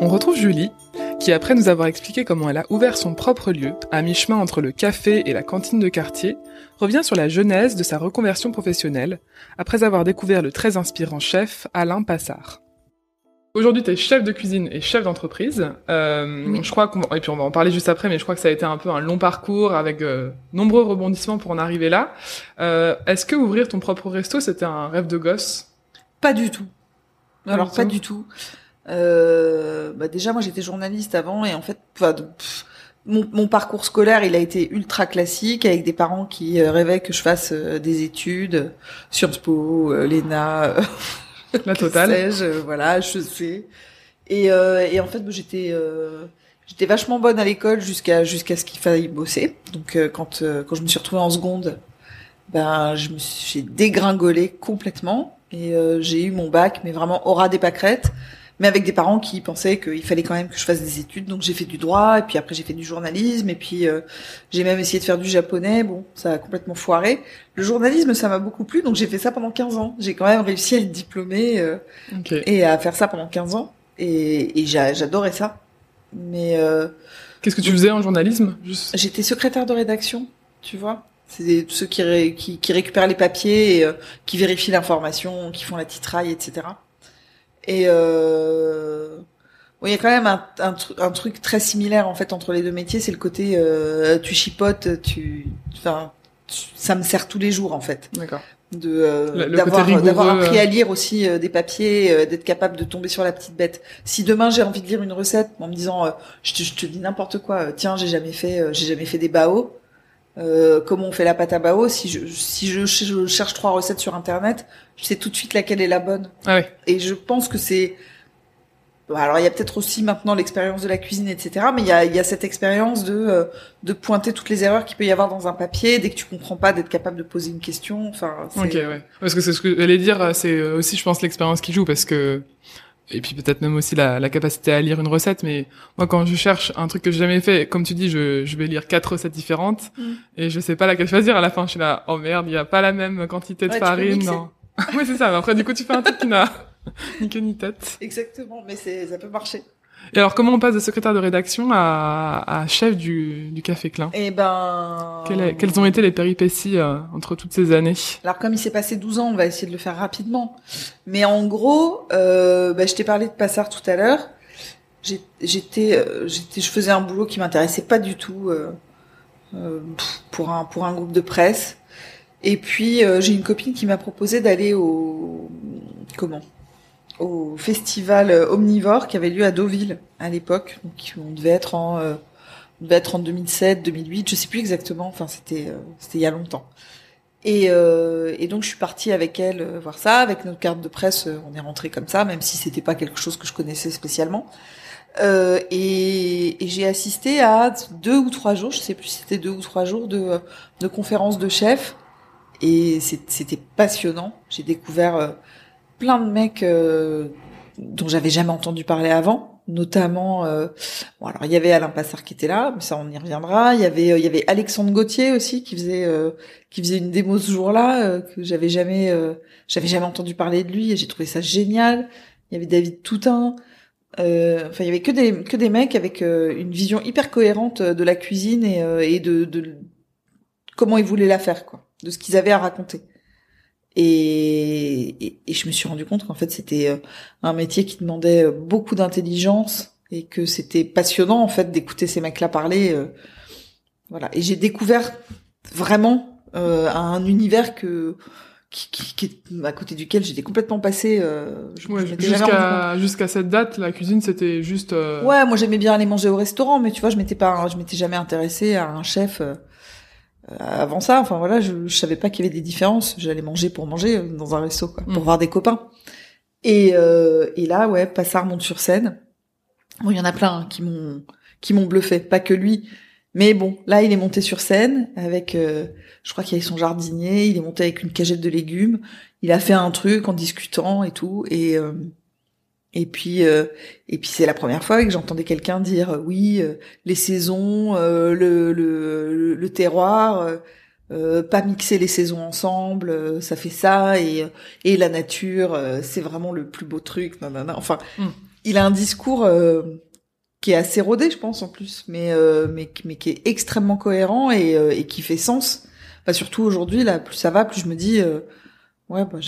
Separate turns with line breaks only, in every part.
On retrouve Julie, qui après nous avoir expliqué comment elle a ouvert son propre lieu, à mi-chemin entre le café et la cantine de quartier, revient sur la genèse de sa reconversion professionnelle, après avoir découvert le très inspirant chef Alain Passard. Aujourd'hui, tu es chef de cuisine et chef d'entreprise. Euh, Je crois qu'on et puis on va en parler juste après, mais je crois que ça a été un peu un long parcours avec euh, nombreux rebondissements pour en arriver là. Euh, Est-ce que ouvrir ton propre resto, c'était un rêve de gosse?
Pas du tout.
Pas
Alors pas du tout. Euh, bah déjà, moi j'étais journaliste avant et en fait, pff, mon, mon parcours scolaire, il a été ultra classique avec des parents qui euh, rêvaient que je fasse euh, des études, Sciences Po, euh, l'ENA,
La totale.
euh, voilà, je sais. Et, euh, et en fait, j'étais euh, j'étais vachement bonne à l'école jusqu'à jusqu'à ce qu'il faille bosser. Donc euh, quand euh, quand je me suis retrouvée en seconde, ben je me suis j'ai dégringolé complètement et euh, j'ai eu mon bac, mais vraiment aura des pâquerettes. Mais avec des parents qui pensaient qu'il fallait quand même que je fasse des études, donc j'ai fait du droit, et puis après j'ai fait du journalisme, et puis euh, j'ai même essayé de faire du japonais, bon, ça a complètement foiré. Le journalisme, ça m'a beaucoup plu, donc j'ai fait ça pendant 15 ans. J'ai quand même réussi à être diplômée euh,
Ok.
et à faire ça pendant 15 ans. Et, et j'a- j'adorais ça. Mais euh,
Qu'est-ce que tu faisais en journalisme
j'étais secrétaire de rédaction, tu vois. C'est ceux qui, ré- qui, qui récupèrent les papiers, et, euh, qui vérifient l'information, qui font la titraille, etc. Et euh, bon, il y a quand même un, un, un truc très similaire en fait entre les deux métiers, c'est le côté euh, tu chipotes, tu, enfin, tu- ça me sert tous les jours en fait
D'accord.
de euh, d'avoir appris
euh.
à lire aussi euh, des papiers, euh, d'être capable de tomber sur la petite bête. Si demain j'ai envie de lire une recette en me disant, euh, je, te, je te dis n'importe quoi, euh, tiens j'ai jamais fait, euh, j'ai jamais fait des bao. Euh, comment on fait la pâte à bao Si je si je, je cherche trois recettes sur internet, je sais tout de suite laquelle est la bonne.
Ah.
Et je pense que c'est alors il y a peut-être aussi maintenant l'expérience de la cuisine, etc. Mais il y a, il y a cette expérience de euh, de pointer toutes les erreurs qu'il peut y avoir dans un papier dès que tu comprends pas, d'être capable de poser une question. Enfin,
Ok, ouais. Parce que c'est ce que j'allais dire, c'est aussi, je pense, l'expérience qui joue, parce que et puis peut-être même aussi la, la capacité à lire une recette. Mais moi, quand je cherche un truc que j'ai jamais fait, comme tu dis, je, je vais lire quatre recettes différentes
Mm.
et je sais pas laquelle choisir. À la fin, je suis là, oh merde, il y a pas la même quantité de
Ouais,
farine. Non. oui, c'est ça. Mais après, du coup, tu fais un truc qui n'a ni queue ni tête.
Exactement, mais c'est ça peut marcher.
Et alors, comment on passe de secrétaire de rédaction à, à chef du, du Café Klein
Et ben.
Quelles, ont été les péripéties euh, entre toutes ces années?
Alors comme il s'est passé 12 ans, on va essayer de le faire rapidement. Mais en gros, euh, bah, je t'ai parlé de Passard tout à l'heure. J'étais, euh, j'étais, je faisais un boulot qui m'intéressait pas du tout euh, pour un pour un groupe de presse. Et puis j'ai une copine qui m'a proposé d'aller au comment? Au festival euh, omnivore qui avait lieu à Deauville à l'époque. Donc on devait être en euh, on devait être en 2007, 2008, je sais plus exactement. Enfin c'était euh, c'était il y a longtemps. Et, euh, et donc je suis partie avec elle euh, voir ça, avec notre carte de presse, euh, on est rentré comme ça, même si c'était pas quelque chose que je connaissais spécialement. Euh, et et j'ai assisté à deux ou trois jours, je sais plus si c'était deux ou trois jours de, de conférences de chefs, et c'était passionnant. J'ai découvert plein de mecs euh, dont j'avais jamais entendu parler avant, notamment euh, bon alors il y avait Alain Passard qui était là, mais ça on y reviendra. Il y avait euh, il y avait Alexandre Gauthier aussi qui faisait euh, qui faisait une démo ce jour-là euh, que j'avais jamais j'avais jamais entendu parler de lui et j'ai trouvé ça génial. Il y avait David Toutain. Euh, enfin, il y avait que des que des mecs avec euh, une vision hyper cohérente de la cuisine et, euh, et de, de comment ils voulaient la faire, quoi, de ce qu'ils avaient à raconter. Et, et, et je me suis rendu compte qu'en fait c'était euh, un métier qui demandait euh, beaucoup d'intelligence et que c'était passionnant en fait d'écouter ces mecs-là parler. euh, voilà. Et j'ai découvert vraiment euh, un univers que qui, qui, qui- à côté duquel j'étais complètement passée. Euh,
Ouais. Jusqu'à jusqu'à cette date, la cuisine, c'était juste... euh,
Ouais, moi j'aimais bien aller manger au restaurant, mais tu vois, je m'étais pas, je m'étais jamais intéressée à un chef avant ça. Enfin voilà, je, je savais pas qu'il y avait des différences. J'allais manger pour manger euh, dans un resto, quoi, pour
Mm.
voir des copains. Et euh, et là, ouais, Passard monte sur scène. Bon, il y en a plein hein, qui m'ont qui m'ont bluffé, pas que lui. Mais bon, là, il est monté sur scène avec, euh, je crois qu'il y avait son jardinier. Il est monté avec une cagette de légumes. Il a fait un truc en discutant et tout. Et euh, et puis euh, et puis c'est la première fois que j'entendais quelqu'un dire euh, oui euh, les saisons euh, le, le le- terroir euh, pas mixer les saisons ensemble euh, ça fait ça et et la nature euh, c'est vraiment le plus beau truc nanana. enfin
Mm.
il a un discours euh, qui est assez rodé, je pense en plus, mais euh, mais mais qui est extrêmement cohérent et, euh, et qui fait sens. Enfin, surtout aujourd'hui, là, plus ça va, plus je me dis, euh, ouais, bah,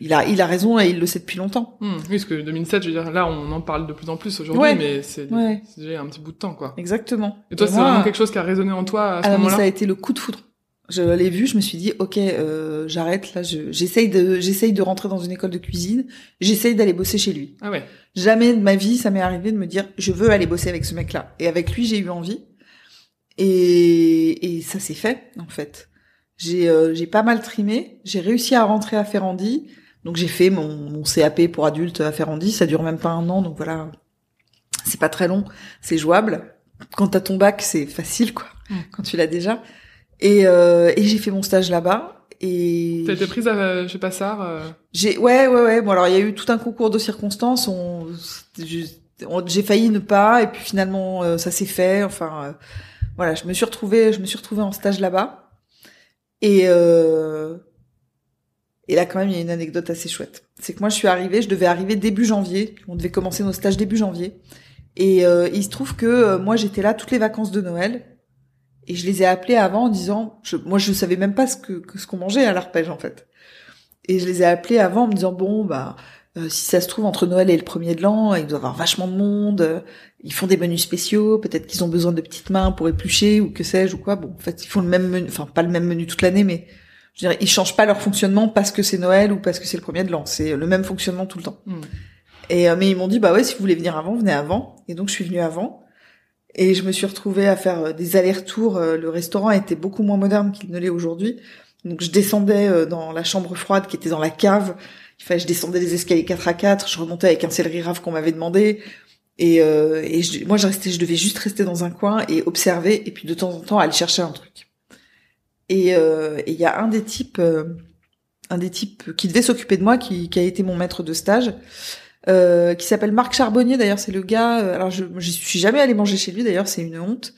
il a, il a raison et il le sait depuis longtemps.
Hmm, oui, parce que 2007, je veux dire, là, on en parle de plus en plus aujourd'hui,
Ouais.
mais c'est,
Ouais.
c'est déjà un petit bout de temps, quoi.
Exactement.
Et toi, c'est vraiment quelque chose qui a résonné en toi à ce moment-là
ça a été le coup de foudre. Je l'ai vu, je me suis dit, ok, euh, j'arrête là, je, j'essaye de, j'essaye de rentrer dans une école de cuisine, j'essaye d'aller bosser chez lui.
Ah ouais.
Jamais de ma vie, ça m'est arrivé de me dire, je veux aller bosser avec ce mec-là. Et avec lui, j'ai eu envie. Et, et ça s'est fait, en fait. J'ai, euh, j'ai pas mal trimé. J'ai réussi à rentrer à Ferrandi. Donc j'ai fait mon, mon CAP pour adultes à Ferrandi. Ça dure même pas un an, donc voilà. C'est pas très long, c'est jouable. Quand t'as ton bac, c'est facile, quoi. Quand tu l'as déjà. Et, euh, et j'ai fait mon stage là-bas. Et
T'as été prise à, chez Passard euh,
j'ai ouais ouais ouais bon alors il y a eu tout un concours de circonstances on- j'ai failli ne pas et puis finalement euh, ça s'est fait enfin euh, voilà je me suis retrouvée je me suis retrouvée en stage là-bas et euh, et là quand même il y a une anecdote assez chouette. C'est que moi je suis arrivée je devais arriver début janvier. On devait commencer nos stages début janvier. Et euh, il se trouve que euh, moi j'étais là toutes les vacances de Noël. Et je les ai appelés avant en disant moi je savais même pas ce que, que ce qu'on mangeait à l'arpège en fait. Et je les ai appelés avant en me disant bon bah euh, si ça se trouve entre Noël et le premier de l'an, il doit y avoir vachement de monde. euh, ils font des menus spéciaux. Peut-être qu'ils ont besoin de petites mains pour éplucher ou que sais-je ou quoi. Bon, en fait, ils font le même menu, enfin pas le même menu toute l'année, mais je dirais ils changent pas leur fonctionnement parce que c'est Noël ou parce que c'est le premier de l'an. C'est le même fonctionnement tout le temps.
hmm.
Et euh, mais ils m'ont dit bah ouais si vous voulez venir avant, venez avant. Et donc je suis venue avant. Et je me suis retrouvée à faire euh, des allers-retours. Le restaurant était beaucoup moins moderne qu'il ne l'est aujourd'hui. Donc je descendais dans la chambre froide qui était dans la cave. Fallait, je descendais les escaliers 4 à 4. Je remontais avec un céleri rave qu'on m'avait demandé. Et, euh, et je- moi je restais, je devais juste rester dans un coin et observer. Et puis de temps en temps aller chercher un truc. Et euh, il y a un des types, euh, un des types qui devait s'occuper de moi, qui, qui a été mon maître de stage euh, qui s'appelle Marc Charbonnier d'ailleurs c'est le gars euh, alors je je suis jamais allée manger chez lui d'ailleurs c'est une honte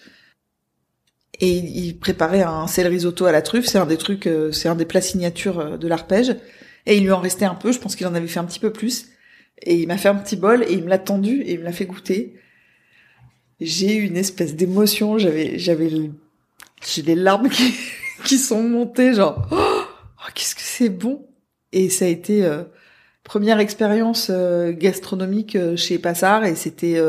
et il, préparait un céleri risotto à la truffe c'est un des trucs euh, c'est un des plats signatures euh, de l'arpège et il lui en restait un peu je pense qu'il en avait fait un petit peu plus et il m'a fait un petit bol et il me l'a tendu et il me l'a fait goûter j'ai eu une espèce d'émotion j'avais j'avais j'ai les larmes qui qui sont montées genre oh, oh, qu'est-ce que c'est bon et ça a été euh, première expérience euh, gastronomique euh, chez Passard et c'était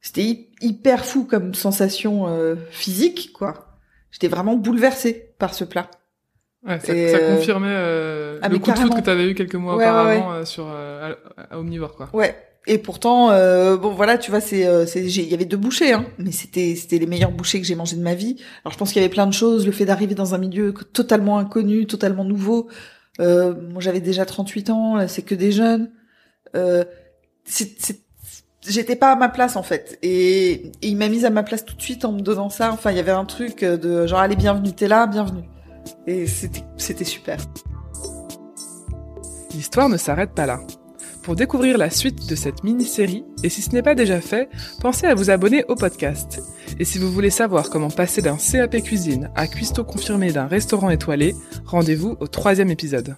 c'était hy- hyper fou comme sensation physique quoi. J'étais vraiment bouleversée par ce plat.
Ouais, ça,
Et,
ça
euh,
confirmait euh,
ah,
le coup de
carrément.
que t'avais eu quelques mois
Ouais, ouais,
auparavant euh, sur euh, à, à Omnivore, quoi.
Ouais. Et pourtant euh, bon voilà, tu vois c'est euh, il y avait deux bouchées hein, mais c'était c'était les meilleurs bouchées que j'ai mangées de ma vie. Alors je pense qu'il y avait plein de choses, le fait d'arriver dans un milieu totalement inconnu, totalement nouveau. Euh, moi j'avais déjà 38 ans, c'est que des jeunes. Euh, c'est- c'est- j'étais pas à ma place en fait et, et il m'a mise à ma place tout de suite en me donnant ça enfin il y avait un truc de genre allez bienvenue t'es là bienvenue et c'était super
L'histoire ne s'arrête pas là. Pour découvrir la suite de cette mini-série, et si ce n'est pas déjà fait, pensez à vous abonner au podcast. Et si vous voulez savoir comment passer d'un CAP cuisine à cuistot confirmé d'un restaurant étoilé, rendez-vous au troisième épisode.